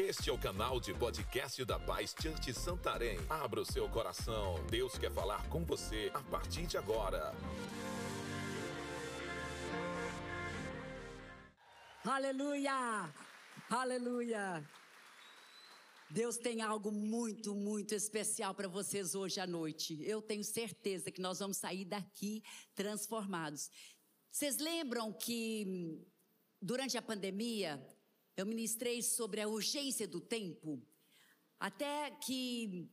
Este é o canal de podcast da Paz Church Santarém. Abra o seu coração. Deus quer falar com você a partir de agora. Aleluia! Aleluia! Deus tem algo muito, muito especial para vocês hoje à noite. Eu tenho certeza que nós vamos sair daqui transformados. Vocês lembram que durante a pandemia eu ministrei sobre a urgência do tempo? Até que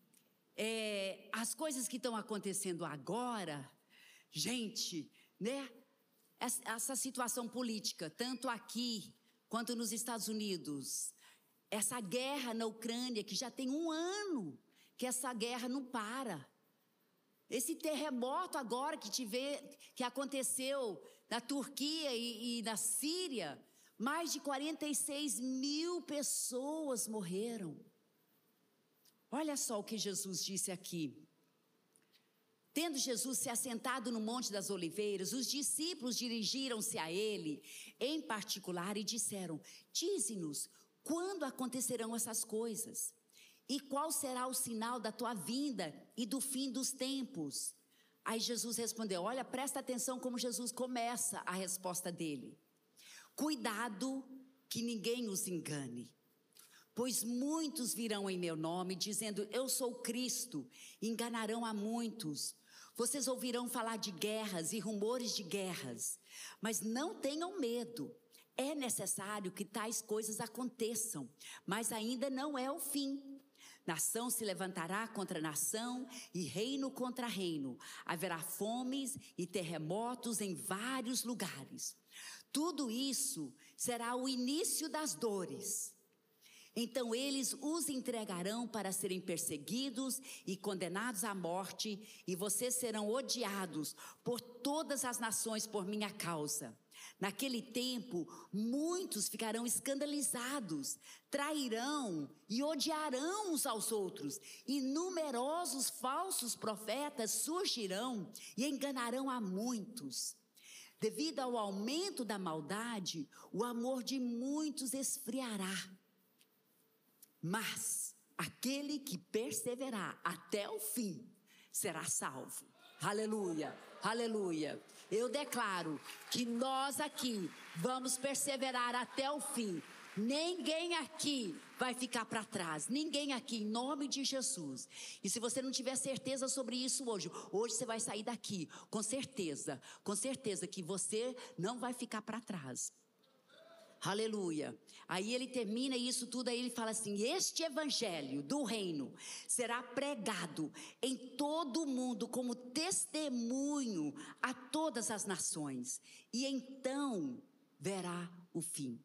é, as coisas que estão acontecendo agora, gente, né? Essa situação política, tanto aqui quanto nos Estados Unidos, essa guerra na Ucrânia, que já tem um ano que essa guerra não para. Esse terremoto agora que, tive, que aconteceu na Turquia e, e na Síria, mais de 46 mil pessoas morreram. Olha só o que Jesus disse aqui. Tendo Jesus se assentado no Monte das Oliveiras, os discípulos dirigiram-se a ele em particular e disseram: Dize-nos quando acontecerão essas coisas? E qual será o sinal da tua vinda e do fim dos tempos? Aí Jesus respondeu: Olha, presta atenção como Jesus começa a resposta dele. Cuidado que ninguém os engane. Pois muitos virão em meu nome, dizendo: Eu sou Cristo, enganarão a muitos. Vocês ouvirão falar de guerras e rumores de guerras, mas não tenham medo. É necessário que tais coisas aconteçam, mas ainda não é o fim. Nação se levantará contra nação e reino contra reino. Haverá fomes e terremotos em vários lugares. Tudo isso será o início das dores. Então eles os entregarão para serem perseguidos e condenados à morte, e vocês serão odiados por todas as nações por minha causa. Naquele tempo, muitos ficarão escandalizados, trairão e odiarão uns aos outros, e numerosos falsos profetas surgirão e enganarão a muitos. Devido ao aumento da maldade, o amor de muitos esfriará. Mas aquele que perseverar até o fim será salvo. Aleluia, aleluia. Eu declaro que nós aqui vamos perseverar até o fim. Ninguém aqui vai ficar para trás. Ninguém aqui, em nome de Jesus. E se você não tiver certeza sobre isso hoje, hoje você vai sair daqui com certeza, com certeza que você não vai ficar para trás. Aleluia. Aí ele termina isso tudo, aí ele fala assim: Este evangelho do reino será pregado em todo o mundo como testemunho a todas as nações, e então verá o fim.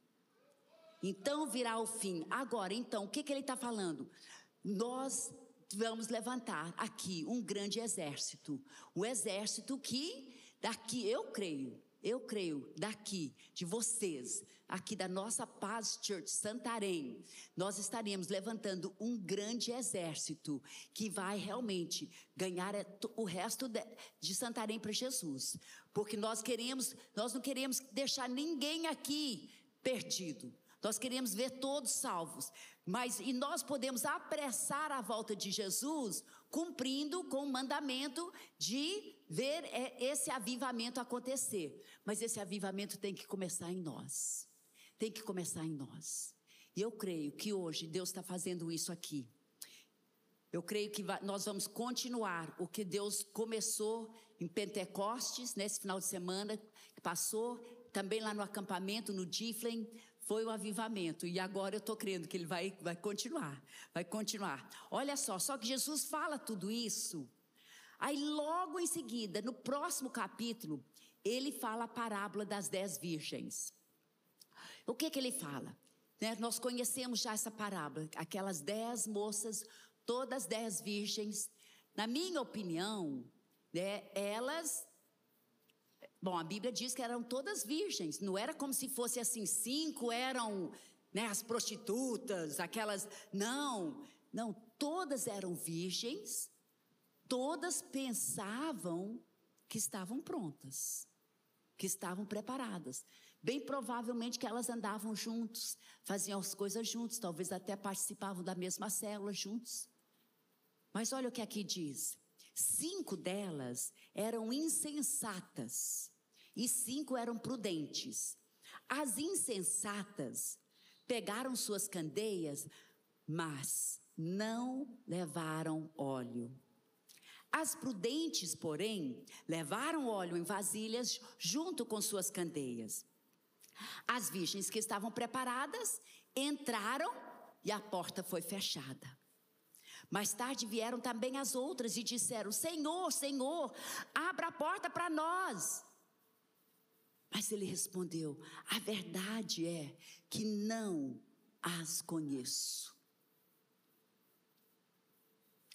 Então virá o fim. Agora, então, o que, que ele está falando? Nós vamos levantar aqui um grande exército. Um exército que, daqui, eu creio, eu creio, daqui, de vocês, aqui da nossa Paz Church Santarém, nós estaremos levantando um grande exército que vai realmente ganhar o resto de Santarém para Jesus. Porque nós queremos, nós não queremos deixar ninguém aqui perdido. Nós queremos ver todos salvos, mas e nós podemos apressar a volta de Jesus cumprindo com o mandamento de ver é, esse avivamento acontecer. Mas esse avivamento tem que começar em nós. Tem que começar em nós. E eu creio que hoje Deus está fazendo isso aqui. Eu creio que nós vamos continuar o que Deus começou em Pentecostes, nesse final de semana que passou, também lá no acampamento, no Diflen, foi o avivamento. E agora eu estou crendo que ele vai, vai continuar. Vai continuar. Olha só, só que Jesus fala tudo isso. Aí logo em seguida, no próximo capítulo, ele fala a parábola das dez virgens. O que que ele fala? Né, nós conhecemos já essa parábola. Aquelas dez moças todas dez virgens, na minha opinião, né, elas Bom, a Bíblia diz que eram todas virgens, não era como se fosse assim, cinco eram né, as prostitutas, aquelas. Não, não, todas eram virgens, todas pensavam que estavam prontas, que estavam preparadas. Bem provavelmente que elas andavam juntos, faziam as coisas juntos, talvez até participavam da mesma célula juntos. Mas olha o que aqui diz: cinco delas eram insensatas e cinco eram prudentes. As insensatas pegaram suas candeias, mas não levaram óleo. As prudentes, porém, levaram óleo em vasilhas junto com suas candeias. As virgens que estavam preparadas entraram e a porta foi fechada. Mais tarde vieram também as outras e disseram: Senhor, Senhor, abra a porta para nós. Mas ele respondeu: A verdade é que não as conheço.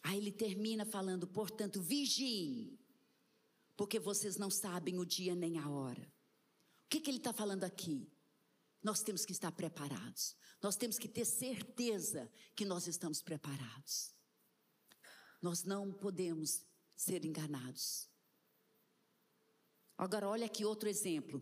Aí ele termina falando, portanto, vigiem, porque vocês não sabem o dia nem a hora. O que, que ele está falando aqui? Nós temos que estar preparados, nós temos que ter certeza que nós estamos preparados. Nós não podemos ser enganados. Agora, olha aqui outro exemplo.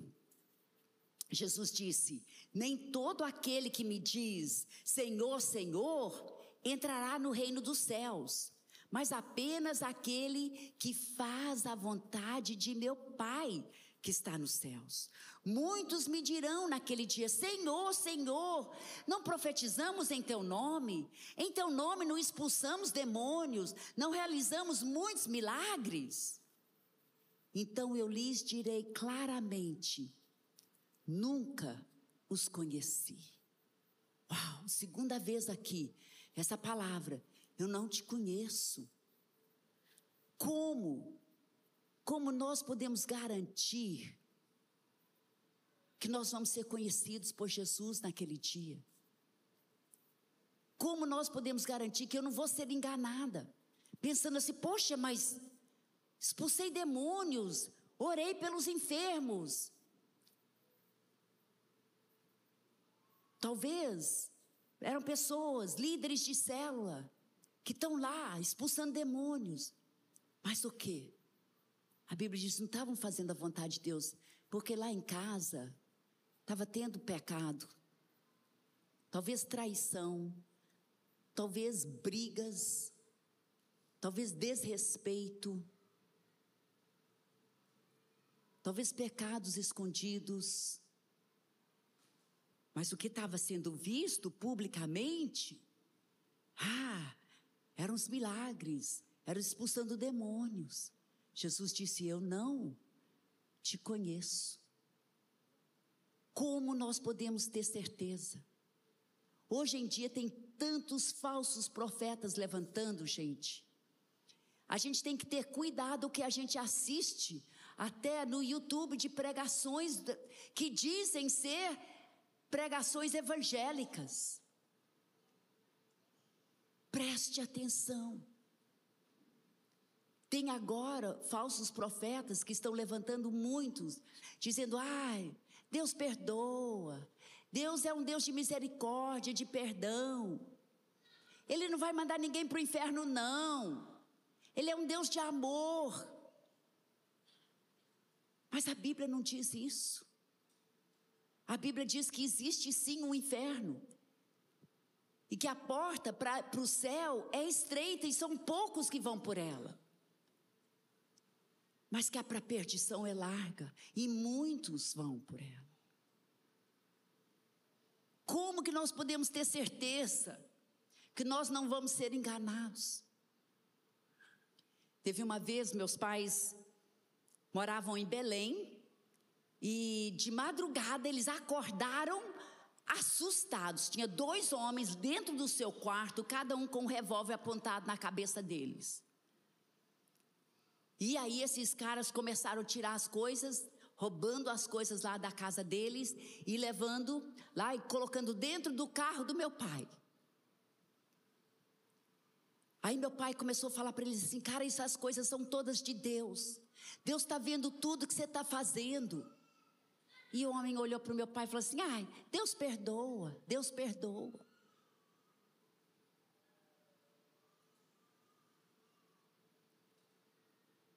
Jesus disse: Nem todo aquele que me diz Senhor, Senhor, entrará no reino dos céus, mas apenas aquele que faz a vontade de meu Pai que está nos céus. Muitos me dirão naquele dia: Senhor, Senhor, não profetizamos em teu nome? Em teu nome não expulsamos demônios? Não realizamos muitos milagres? Então eu lhes direi claramente: nunca os conheci. Uau, segunda vez aqui, essa palavra, eu não te conheço. Como? Como nós podemos garantir que nós vamos ser conhecidos por Jesus naquele dia? Como nós podemos garantir que eu não vou ser enganada? Pensando assim, poxa, mas expulsei demônios, orei pelos enfermos. Talvez eram pessoas, líderes de célula, que estão lá expulsando demônios. Mas o que? A Bíblia diz não estavam fazendo a vontade de Deus, porque lá em casa estava tendo pecado, talvez traição, talvez brigas, talvez desrespeito, talvez pecados escondidos. Mas o que estava sendo visto publicamente, ah, eram os milagres, era expulsando demônios. Jesus disse: Eu não te conheço. Como nós podemos ter certeza? Hoje em dia tem tantos falsos profetas levantando, gente. A gente tem que ter cuidado o que a gente assiste, até no YouTube de pregações que dizem ser pregações evangélicas. Preste atenção. Tem agora falsos profetas que estão levantando muitos, dizendo: ai, Deus perdoa, Deus é um Deus de misericórdia, de perdão. Ele não vai mandar ninguém para o inferno, não. Ele é um Deus de amor. Mas a Bíblia não diz isso. A Bíblia diz que existe sim um inferno. E que a porta para o céu é estreita e são poucos que vão por ela. Mas que a para perdição é larga e muitos vão por ela. Como que nós podemos ter certeza que nós não vamos ser enganados? Teve uma vez, meus pais moravam em Belém e de madrugada eles acordaram assustados. Tinha dois homens dentro do seu quarto, cada um com um revólver apontado na cabeça deles. E aí esses caras começaram a tirar as coisas, roubando as coisas lá da casa deles e levando lá e colocando dentro do carro do meu pai. Aí meu pai começou a falar para eles assim: cara, essas coisas são todas de Deus. Deus está vendo tudo que você está fazendo. E o homem olhou para o meu pai e falou assim: ai, Deus perdoa, Deus perdoa.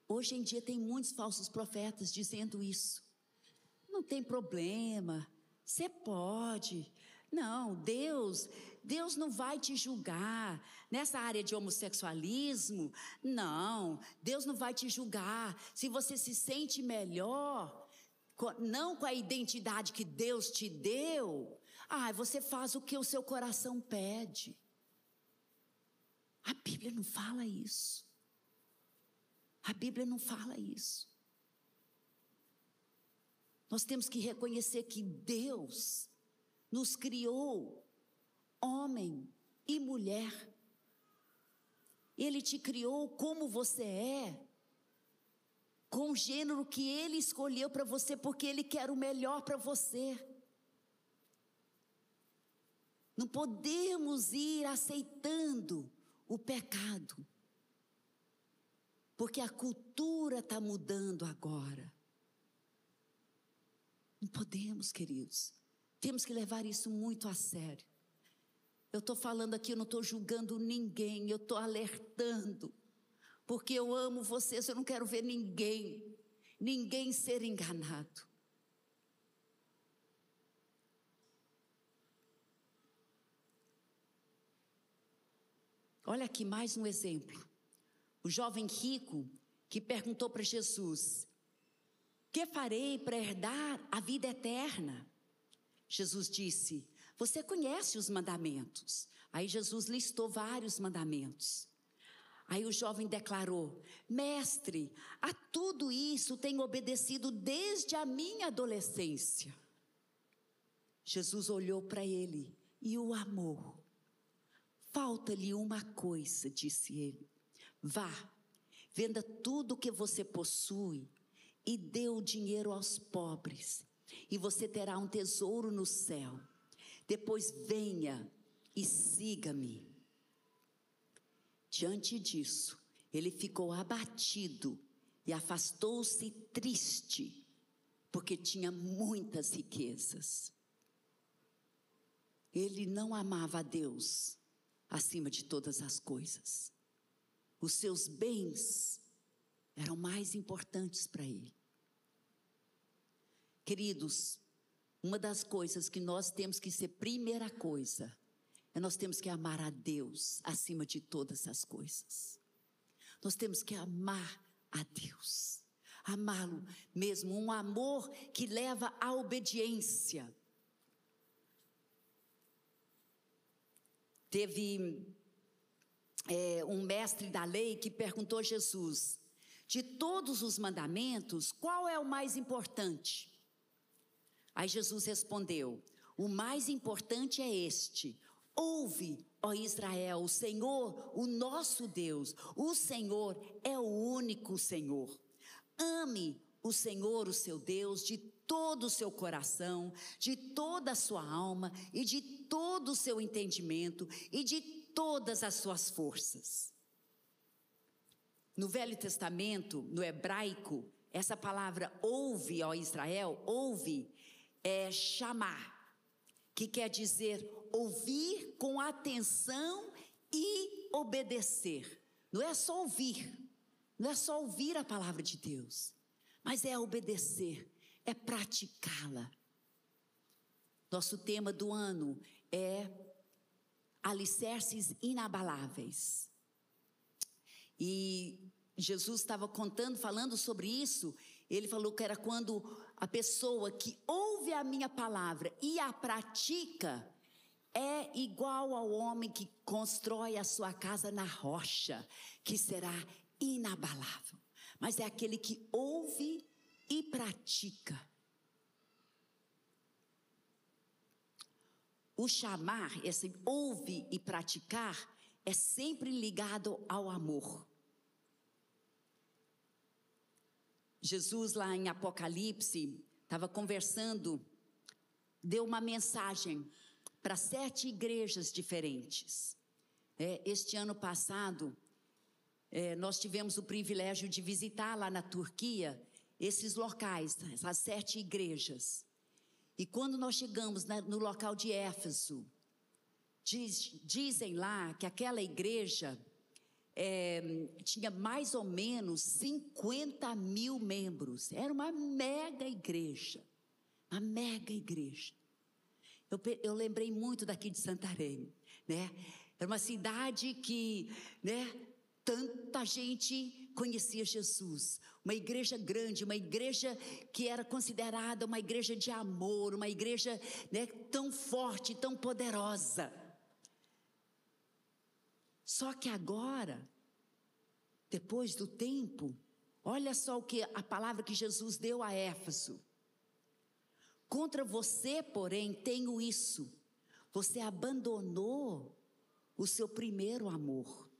Hoje em dia tem muitos falsos profetas dizendo isso. Não, tem problema. Você pode. Não, Deus, Deus não vai te julgar. Nessa área de homossexualismo, não, Deus não vai te julgar. Se você se sente melhor, não com a identidade que Deus te deu, ah, você faz o que o seu coração pede. A Bíblia não fala isso. A Bíblia não fala isso. Nós temos que reconhecer que Deus nos criou homem e mulher. Ele te criou como você é, com o gênero que ele escolheu para você, porque ele quer o melhor para você. Não podemos ir aceitando o pecado, porque a cultura está mudando agora. Não podemos, queridos. Temos que levar isso muito a sério. Eu estou falando aqui, eu não estou julgando ninguém, eu estou alertando. Porque eu amo vocês, eu não quero ver ninguém, ninguém ser enganado. Olha aqui mais um exemplo. O jovem rico que perguntou para Jesus: Que farei para herdar a vida eterna? Jesus disse: Você conhece os mandamentos. Aí Jesus listou vários mandamentos. Aí o jovem declarou: Mestre, a tudo isso tenho obedecido desde a minha adolescência. Jesus olhou para ele e o amou. Falta-lhe uma coisa, disse ele. Vá, venda tudo o que você possui e dê o dinheiro aos pobres, e você terá um tesouro no céu. Depois venha e siga-me. Diante disso, ele ficou abatido e afastou-se triste, porque tinha muitas riquezas. Ele não amava a Deus acima de todas as coisas. Os seus bens eram mais importantes para ele. Queridos, uma das coisas que nós temos que ser primeira coisa é nós temos que amar a Deus acima de todas as coisas. Nós temos que amar a Deus. Amá-lo mesmo, um amor que leva à obediência. Teve é, um mestre da lei que perguntou a Jesus: de todos os mandamentos, qual é o mais importante? Aí Jesus respondeu: o mais importante é este: ouve, ó Israel, o Senhor, o nosso Deus, o Senhor é o único Senhor. Ame o Senhor, o seu Deus, de todo o seu coração, de toda a sua alma e de todo o seu entendimento e de todas as suas forças. No Velho Testamento, no hebraico, essa palavra ouve, ó Israel, ouve, é chamar, que quer dizer ouvir com atenção e obedecer. Não é só ouvir, não é só ouvir a palavra de Deus, mas é obedecer, é praticá-la. Nosso tema do ano é alicerces inabaláveis. E Jesus estava contando, falando sobre isso. Ele falou que era quando a pessoa que ouve a minha palavra e a pratica é igual ao homem que constrói a sua casa na rocha, que será inabalável mas é aquele que ouve e pratica. O chamar, esse ouve e praticar, é sempre ligado ao amor. Jesus, lá em Apocalipse, estava conversando, deu uma mensagem para sete igrejas diferentes. É, este ano passado, é, nós tivemos o privilégio de visitar lá na Turquia esses locais, essas sete igrejas. E quando nós chegamos na, no local de Éfeso, diz, dizem lá que aquela igreja é, tinha mais ou menos 50 mil membros. Era uma mega igreja. Uma mega igreja. Eu, eu lembrei muito daqui de Santarém, né? Era uma cidade que, né? Tanta gente conhecia Jesus. Uma igreja grande, uma igreja que era considerada uma igreja de amor, uma igreja né, tão forte, tão poderosa. Só que agora, depois do tempo, olha só o que a palavra que Jesus deu a Éfeso. Contra você, porém, tenho isso. Você abandonou o seu primeiro amor.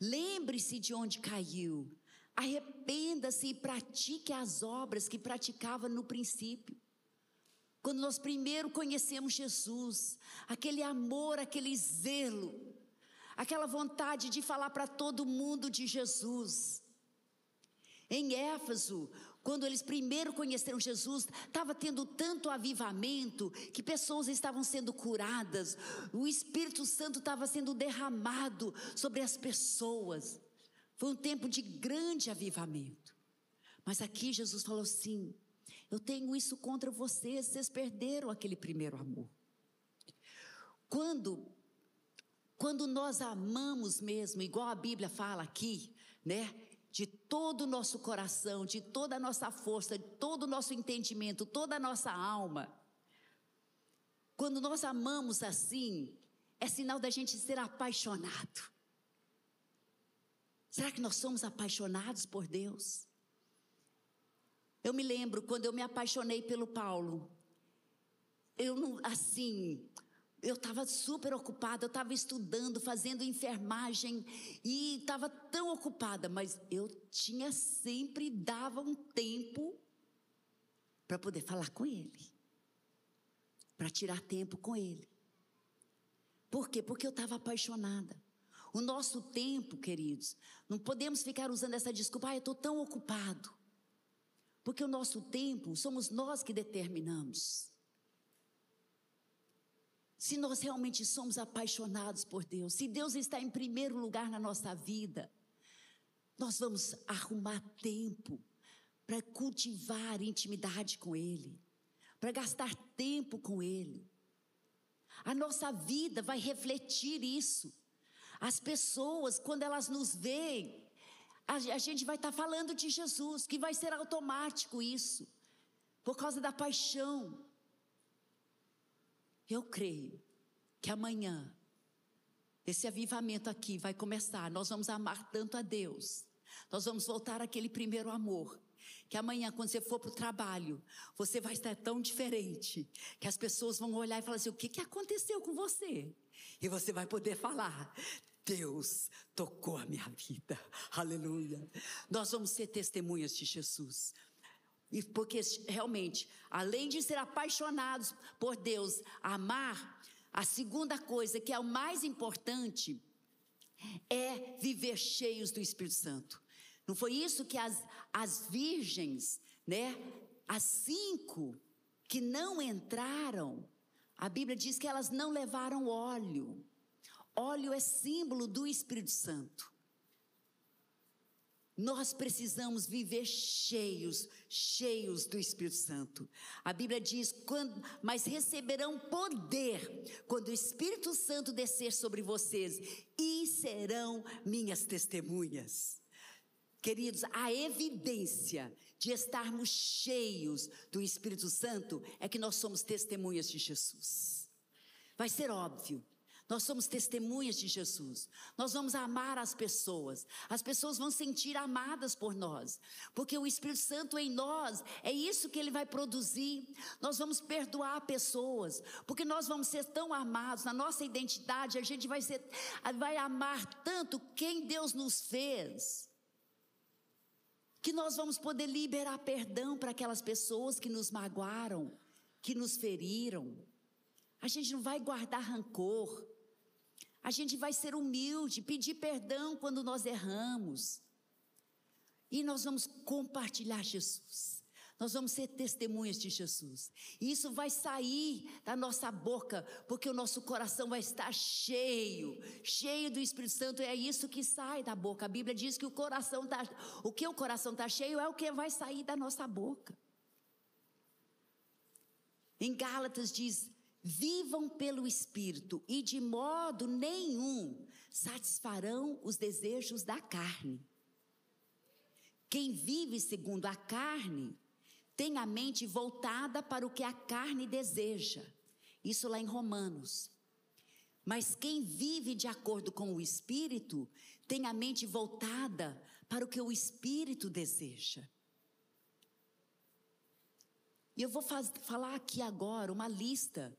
Lembre-se de onde caiu. Arrependa-se e pratique as obras que praticava no princípio. Quando nós primeiro conhecemos Jesus, aquele amor, aquele zelo, aquela vontade de falar para todo mundo de Jesus. Em Éfeso, quando eles primeiro conheceram Jesus, estava tendo tanto avivamento que pessoas estavam sendo curadas, o Espírito Santo estava sendo derramado sobre as pessoas. Foi um tempo de grande avivamento. Mas aqui Jesus falou assim: Eu tenho isso contra vocês, vocês perderam aquele primeiro amor. Quando quando nós amamos mesmo, igual a Bíblia fala aqui, né? de todo o nosso coração, de toda a nossa força, de todo o nosso entendimento, toda a nossa alma. Quando nós amamos assim, é sinal da gente ser apaixonado. Será que nós somos apaixonados por Deus? Eu me lembro quando eu me apaixonei pelo Paulo. Eu não, assim, eu estava super ocupada, eu estava estudando, fazendo enfermagem e estava tão ocupada, mas eu tinha sempre dava um tempo para poder falar com ele, para tirar tempo com ele. Por quê? Porque eu estava apaixonada. O nosso tempo, queridos, não podemos ficar usando essa desculpa, ah, eu estou tão ocupado. Porque o nosso tempo somos nós que determinamos. Se nós realmente somos apaixonados por Deus, se Deus está em primeiro lugar na nossa vida, nós vamos arrumar tempo para cultivar intimidade com Ele, para gastar tempo com Ele. A nossa vida vai refletir isso. As pessoas, quando elas nos veem, a, gente vai estar tá falando de Jesus, que vai ser automático isso, por causa da paixão. Eu creio que amanhã esse avivamento aqui vai começar. Nós vamos amar tanto a Deus. Nós vamos voltar àquele primeiro amor. Que amanhã, quando você for para o trabalho, você vai estar tão diferente que as pessoas vão olhar e falar assim: o que, que aconteceu com você? E você vai poder falar: Deus tocou a minha vida. Aleluia. Nós vamos ser testemunhas de Jesus. E porque realmente, além de ser apaixonados por Deus, amar, a segunda coisa, que é o mais importante, é viver cheios do Espírito Santo. Não foi isso que as, as virgens, né? As cinco que não entraram, a Bíblia diz que elas não levaram óleo. Óleo é símbolo do Espírito Santo. Nós precisamos viver cheios, cheios do Espírito Santo. A Bíblia diz: quando, mas receberão poder quando o Espírito Santo descer sobre vocês e serão minhas testemunhas. Queridos, a evidência de estarmos cheios do Espírito Santo é que nós somos testemunhas de Jesus. Vai ser óbvio. Nós somos testemunhas de Jesus. Nós vamos amar as pessoas. As pessoas vão sentir amadas por nós. Porque o Espírito Santo em nós, é isso que ele vai produzir. Nós vamos perdoar pessoas. Porque nós vamos ser tão amados. Na nossa identidade, a gente vai, ser, vai amar tanto quem Deus nos fez. Que nós vamos poder liberar perdão para aquelas pessoas que nos magoaram, que nos feriram. A gente não vai guardar rancor. A gente vai ser humilde, pedir perdão quando nós erramos. E nós vamos compartilhar Jesus. Nós vamos ser testemunhas de Jesus. E isso vai sair da nossa boca, porque o nosso coração vai estar cheio, cheio do Espírito Santo. É isso que sai da boca. A Bíblia diz que o coração tá, o que o coração está cheio é o que vai sair da nossa boca. Em Gálatas diz: vivam pelo Espírito e de modo nenhum satisfarão os desejos da carne. Quem vive segundo a carne tem a mente voltada para o que a carne deseja. Isso lá em Romanos. Mas quem vive de acordo com o Espírito tem a mente voltada para o que o Espírito deseja. E eu vou faz, falar aqui agora uma lista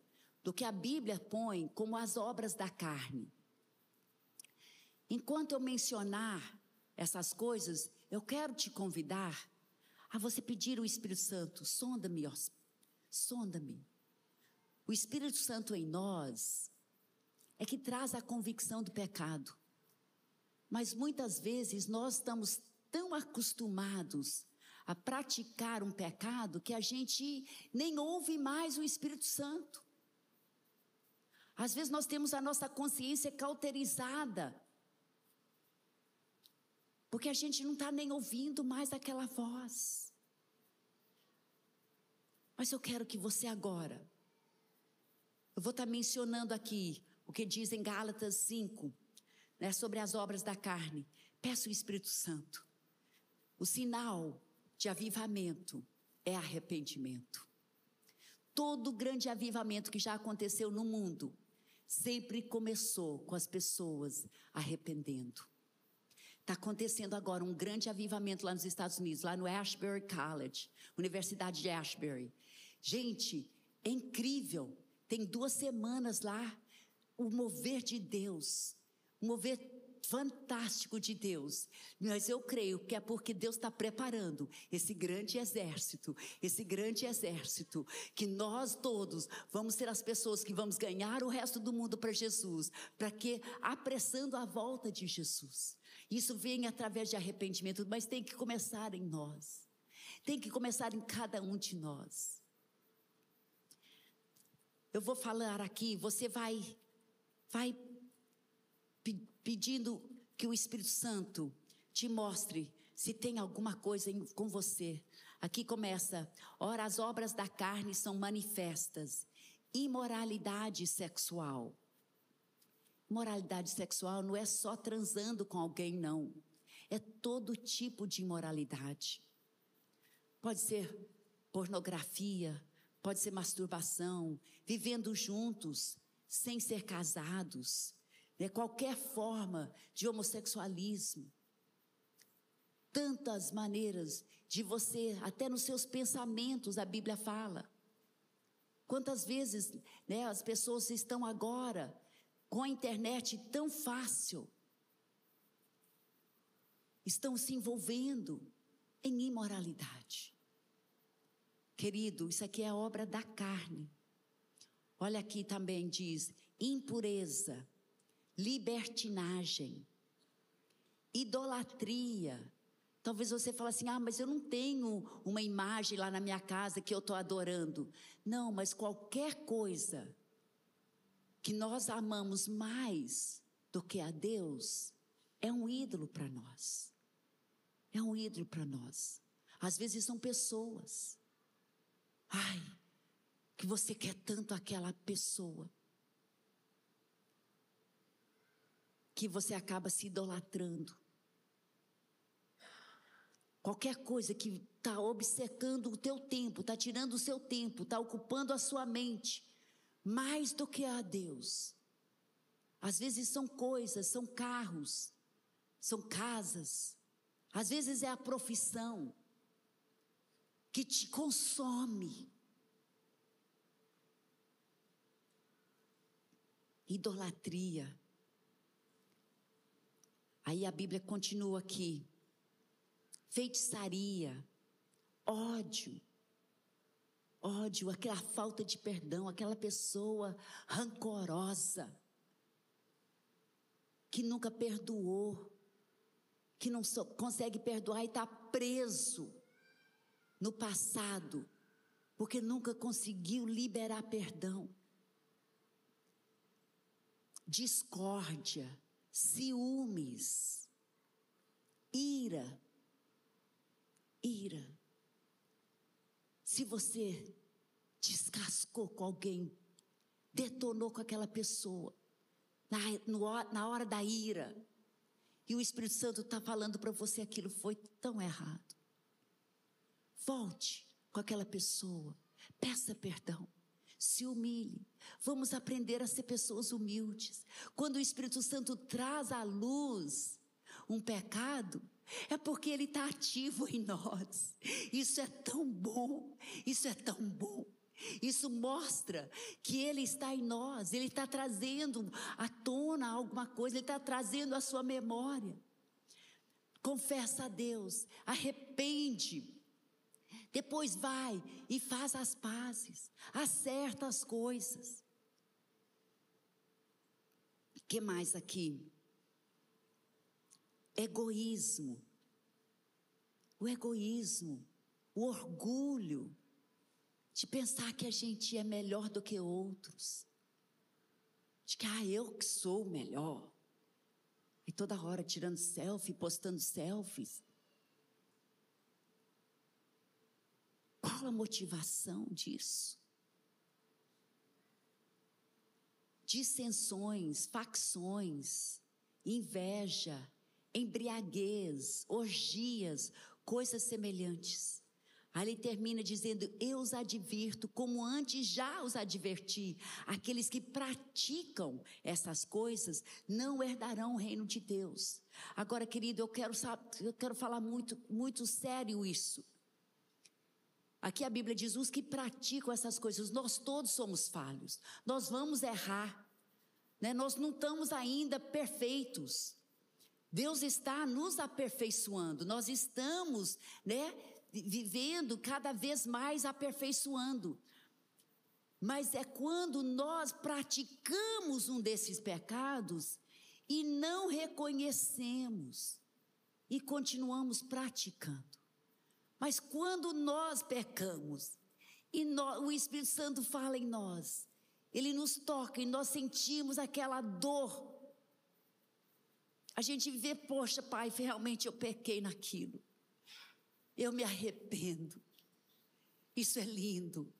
do que a Bíblia põe como as obras da carne. Enquanto eu mencionar essas coisas, eu quero te convidar a você pedir o Espírito Santo, sonda-me, sonda-me. O Espírito Santo em nós é que traz a convicção do pecado. Mas muitas vezes nós estamos tão acostumados a praticar um pecado que a gente nem ouve mais o Espírito Santo. Às vezes nós temos a nossa consciência cauterizada, porque a gente não está nem ouvindo mais aquela voz. Mas eu quero que você agora, eu vou estar tá mencionando aqui o que diz em Gálatas 5, né, sobre as obras da carne. Peça o Espírito Santo. O sinal de avivamento é arrependimento. Todo grande avivamento que já aconteceu no mundo sempre começou com as pessoas arrependendo. Está acontecendo agora um grande avivamento lá nos Estados Unidos, lá no Ashbury College, Universidade de Ashbury. Gente, é incrível. Tem duas semanas lá o mover de Deus, o mover fantástico de Deus. Mas eu creio que é porque Deus está preparando esse grande exército, esse grande exército, que nós todos vamos ser as pessoas que vamos ganhar o resto do mundo para Jesus, para que apressando a volta de Jesus. Isso vem através de arrependimento, mas tem que começar em nós. Tem que começar em cada um de nós. Eu vou falar aqui, você vai vai pedindo que o Espírito Santo te mostre se tem alguma coisa com você. Aqui começa: ora, as obras da carne são manifestas. Imoralidade sexual. Moralidade sexual não é só transando com alguém, não. É todo tipo de imoralidade. Pode ser pornografia, pode ser masturbação, vivendo juntos, sem ser casados né, qualquer forma de homossexualismo. Tantas maneiras de você, até nos seus pensamentos, a Bíblia fala. Quantas vezes né, as pessoas estão agora com a internet tão fácil, estão se envolvendo em imoralidade. Querido, isso aqui é obra da carne. Olha aqui também diz impureza, libertinagem, idolatria. Talvez você fale assim: ah, mas eu não tenho uma imagem lá na minha casa que eu estou adorando. Não, mas qualquer coisa que nós amamos mais do que a Deus é um ídolo para nós. É um ídolo para nós. Às vezes são pessoas. Ai, que você quer tanto aquela pessoa. Que você acaba se idolatrando. Qualquer coisa que está obcecando o teu tempo, está tirando o seu tempo, está ocupando a sua mente, mais do que a Deus. Às vezes são coisas, são carros, são casas, às vezes é a profissão que te consome. Idolatria Aí a Bíblia continua aqui. Feitiçaria, ódio, ódio, aquela falta de perdão, aquela pessoa rancorosa, que nunca perdoou, que não so, consegue perdoar e está preso no passado, porque nunca conseguiu liberar perdão. Discórdia, ciúmes, ira, ira. Se você descascou com alguém, detonou com aquela pessoa, na, no, na hora da ira, e o Espírito Santo está falando para você aquilo foi tão errado. Volte com aquela pessoa, peça perdão, se humilhe. Vamos aprender a ser pessoas humildes. Quando o Espírito Santo traz à luz um pecado, é porque ele está ativo em nós. Isso é tão bom, isso é tão bom. Isso mostra que Ele está em nós, Ele está trazendo à tona alguma coisa, Ele está trazendo a sua memória. Confessa a Deus, arrepende. Depois vai e faz as pazes, acerta as coisas. O que mais aqui? Egoísmo. O egoísmo, o orgulho de pensar que a gente é melhor do que outros, de que, ah, eu que sou melhor. E toda hora tirando selfie, postando selfies. Qual a motivação disso? Dissensões, facções, inveja, embriaguez, orgias, coisas semelhantes. Aí ele termina dizendo: Eu os advirto, como antes já os adverti. Aqueles que praticam essas coisas não herdarão o reino de Deus. Agora, querido, eu quero, eu quero falar muito, muito sério isso. Aqui a Bíblia diz: os que praticam essas coisas, nós todos somos falhos, nós vamos errar, né? nós não estamos ainda perfeitos. Deus está nos aperfeiçoando, nós estamos, né? vivendo cada vez mais aperfeiçoando. Mas é quando nós praticamos um desses pecados e não reconhecemos e continuamos praticando. Mas quando nós pecamos e o Espírito Santo fala em nós, ele nos toca e nós sentimos aquela dor. A gente vê, poxa, pai, realmente eu pequei naquilo. Eu me arrependo. Isso é lindo.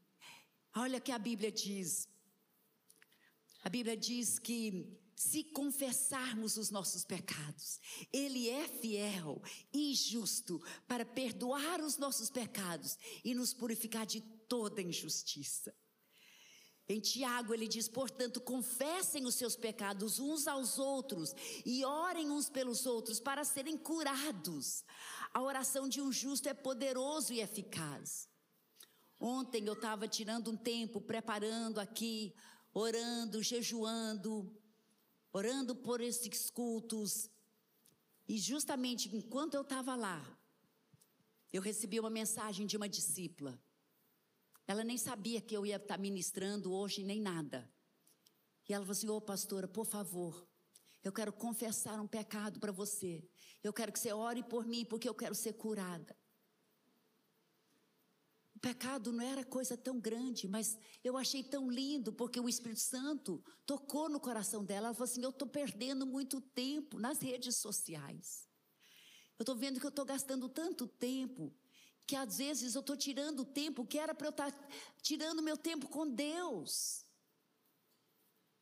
Olha que a Bíblia diz. A Bíblia diz que se confessarmos os nossos pecados, Ele é fiel e justo para perdoar os nossos pecados e nos purificar de toda injustiça. Em Tiago ele diz, portanto, confessem os seus pecados uns aos outros e orem uns pelos outros para serem curados. A oração de um justo é poderoso e eficaz. Ontem eu estava tirando um tempo, preparando aqui, orando, jejuando, orando por esses cultos. E justamente enquanto eu estava lá, eu recebi uma mensagem de uma discípula. Ela nem sabia que eu ia estar ministrando hoje, nem nada. E ela falou assim: Ô oh, pastora, por favor, eu quero confessar um pecado para você. Eu quero que você ore por mim, porque eu quero ser curada. O pecado não era coisa tão grande, mas eu achei tão lindo, porque o Espírito Santo tocou no coração dela. Ela falou assim: Eu estou perdendo muito tempo nas redes sociais. Eu estou vendo que eu estou gastando tanto tempo, que às vezes eu estou tirando o tempo que era para eu estar tá tirando meu tempo com Deus.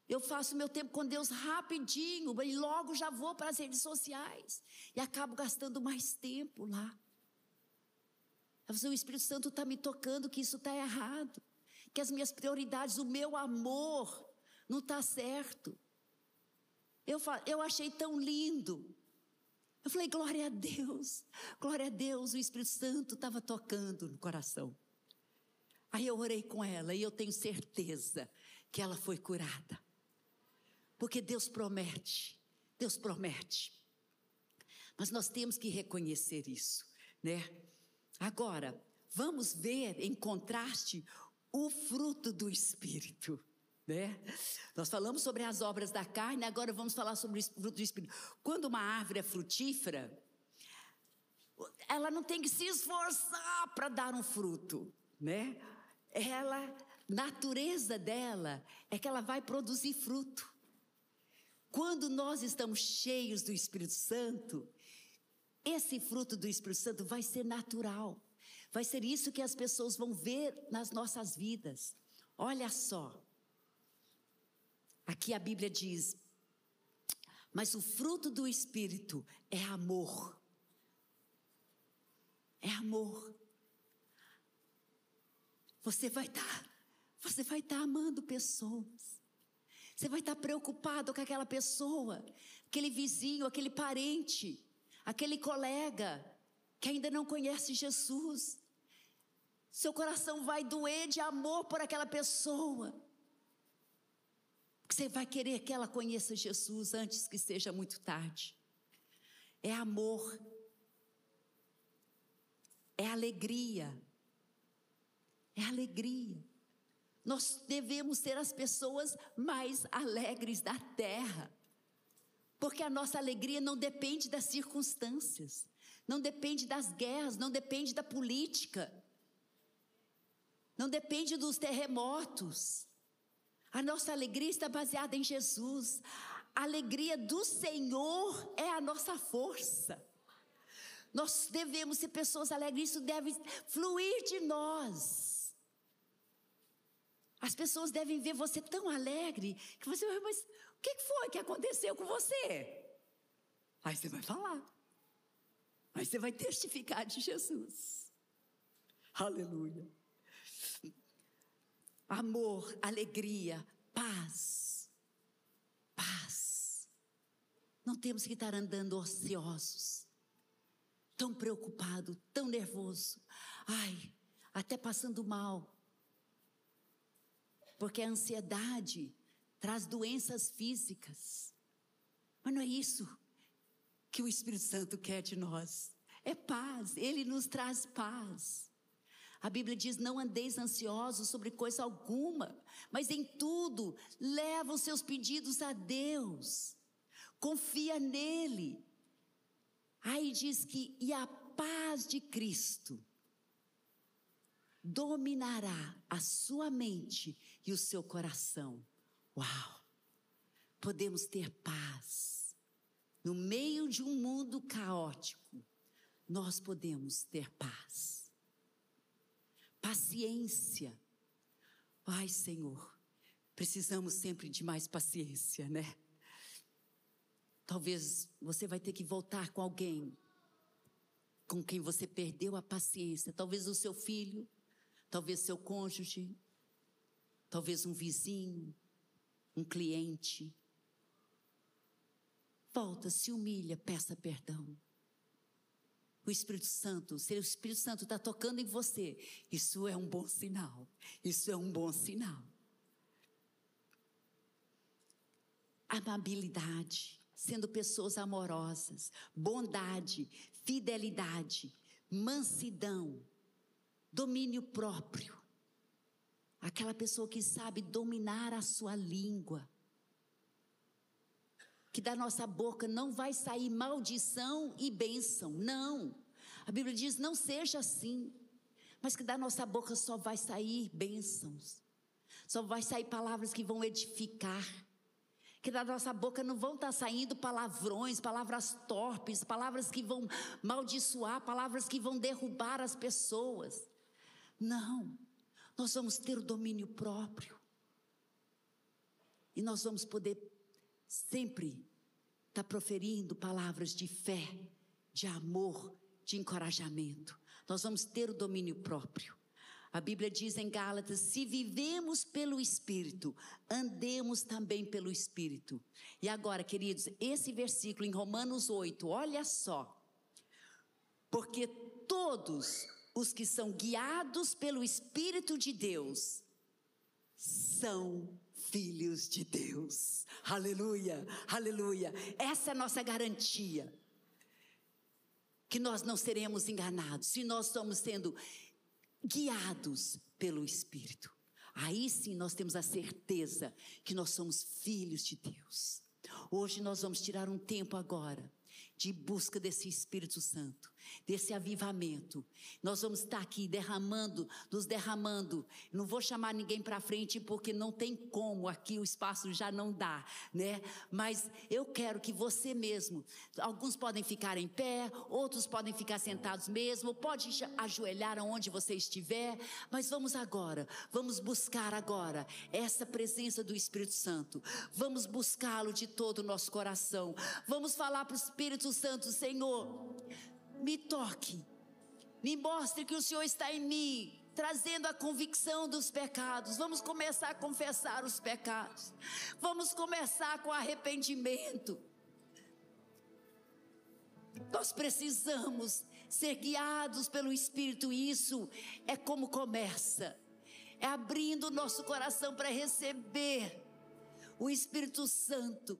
Eu faço meu tempo com Deus rapidinho e logo já vou para as redes sociais e acabo gastando mais tempo lá. O Espírito Santo está me tocando que isso está errado, que as minhas prioridades, o meu amor não está certo. Eu, eu achei tão lindo. Eu falei, glória a Deus, glória a Deus, o Espírito Santo estava tocando no coração. Aí eu orei com ela e eu tenho certeza que ela foi curada. Porque Deus promete, Deus promete. Mas nós temos que reconhecer isso, né? Agora, vamos ver em contraste o fruto do Espírito. Né? Nós falamos sobre as obras da carne, agora vamos falar sobre o fruto do Espírito. Quando uma árvore é frutífera, ela não tem que se esforçar para dar um fruto, né? Ela, natureza dela é que ela vai produzir fruto. Quando nós estamos cheios do Espírito Santo, esse fruto do Espírito Santo vai ser natural. Vai ser isso que as pessoas vão ver nas nossas vidas. Olha só. Aqui a Bíblia diz: Mas o fruto do Espírito é amor. É amor. Você vai estar, tá, você vai estar tá amando pessoas. Você vai estar tá preocupado com aquela pessoa, aquele vizinho, aquele parente, aquele colega que ainda não conhece Jesus. Seu coração vai doer de amor por aquela pessoa. Você vai querer que ela conheça Jesus antes que seja muito tarde. É amor. É alegria. É alegria. Nós devemos ser as pessoas mais alegres da terra. Porque a nossa alegria não depende das circunstâncias, não depende das guerras, não depende da política, não depende dos terremotos. A nossa alegria está baseada em Jesus. A alegria do Senhor é a nossa força. Nós devemos ser pessoas alegres, isso deve fluir de nós. As pessoas devem ver você tão alegre que você, mas o que foi que aconteceu com você? Aí você vai falar. Aí você vai testificar de Jesus. Aleluia. Amor, alegria, paz. Paz. Não temos que estar andando ociosos, tão preocupado, tão nervoso. Ai, até passando mal. Porque a ansiedade traz doenças físicas. Mas não é isso que o Espírito Santo quer de nós. É paz, ele nos traz paz. A Bíblia diz: não andeis ansiosos sobre coisa alguma, mas em tudo leva os seus pedidos a Deus, confia nele. Aí diz que, e a paz de Cristo dominará a sua mente e o seu coração. Uau! Podemos ter paz. No meio de um mundo caótico, nós podemos ter paz. Paciência. Ai, Senhor, precisamos sempre de mais paciência, né? Talvez você vai ter que voltar com alguém com quem você perdeu a paciência. Talvez o seu filho, talvez seu cônjuge, talvez um vizinho, um cliente. Volta, se humilha, peça perdão. O Espírito Santo, se o Espírito Santo está tocando em você, isso é um bom sinal. Isso é um bom sinal. Amabilidade, sendo pessoas amorosas, bondade, fidelidade, mansidão, domínio próprio. Aquela pessoa que sabe dominar a sua língua. Que da nossa boca não vai sair maldição e bênção. Não. A Bíblia diz: não seja assim. Mas que da nossa boca só vai sair bênçãos. Só vai sair palavras que vão edificar. Que da nossa boca não vão estar saindo palavrões, palavras torpes, palavras que vão maldiçoar, palavras que vão derrubar as pessoas. Não. Nós vamos ter o domínio próprio. E nós vamos poder sempre estar tá proferindo palavras de fé, de amor, de encorajamento. Nós vamos ter o domínio próprio. A Bíblia diz em Gálatas: se vivemos pelo Espírito, andemos também pelo Espírito. E agora, queridos, esse versículo em Romanos 8, olha só. Porque todos os que são guiados pelo Espírito de Deus são filhos de Deus. Aleluia, aleluia. Essa é a nossa garantia. Que nós não seremos enganados se nós estamos sendo guiados pelo Espírito. Aí sim nós temos a certeza que nós somos filhos de Deus. Hoje nós vamos tirar um tempo agora de busca desse Espírito Santo, desse avivamento. Nós vamos estar aqui derramando, nos derramando. Não vou chamar ninguém para frente porque não tem como, aqui o espaço já não dá, né? Mas eu quero que você mesmo, alguns podem ficar em pé, outros podem ficar sentados mesmo, pode ajoelhar aonde você estiver, mas vamos agora, vamos buscar agora essa presença do Espírito Santo. Vamos buscá-lo de todo o nosso coração. Vamos falar para o Espírito Santo, Senhor, me toque, me mostre que o Senhor está em mim, trazendo a convicção dos pecados. Vamos começar a confessar os pecados. Vamos começar com arrependimento. Nós precisamos ser guiados pelo Espírito, isso é como começa. É abrindo o nosso coração para receber o Espírito Santo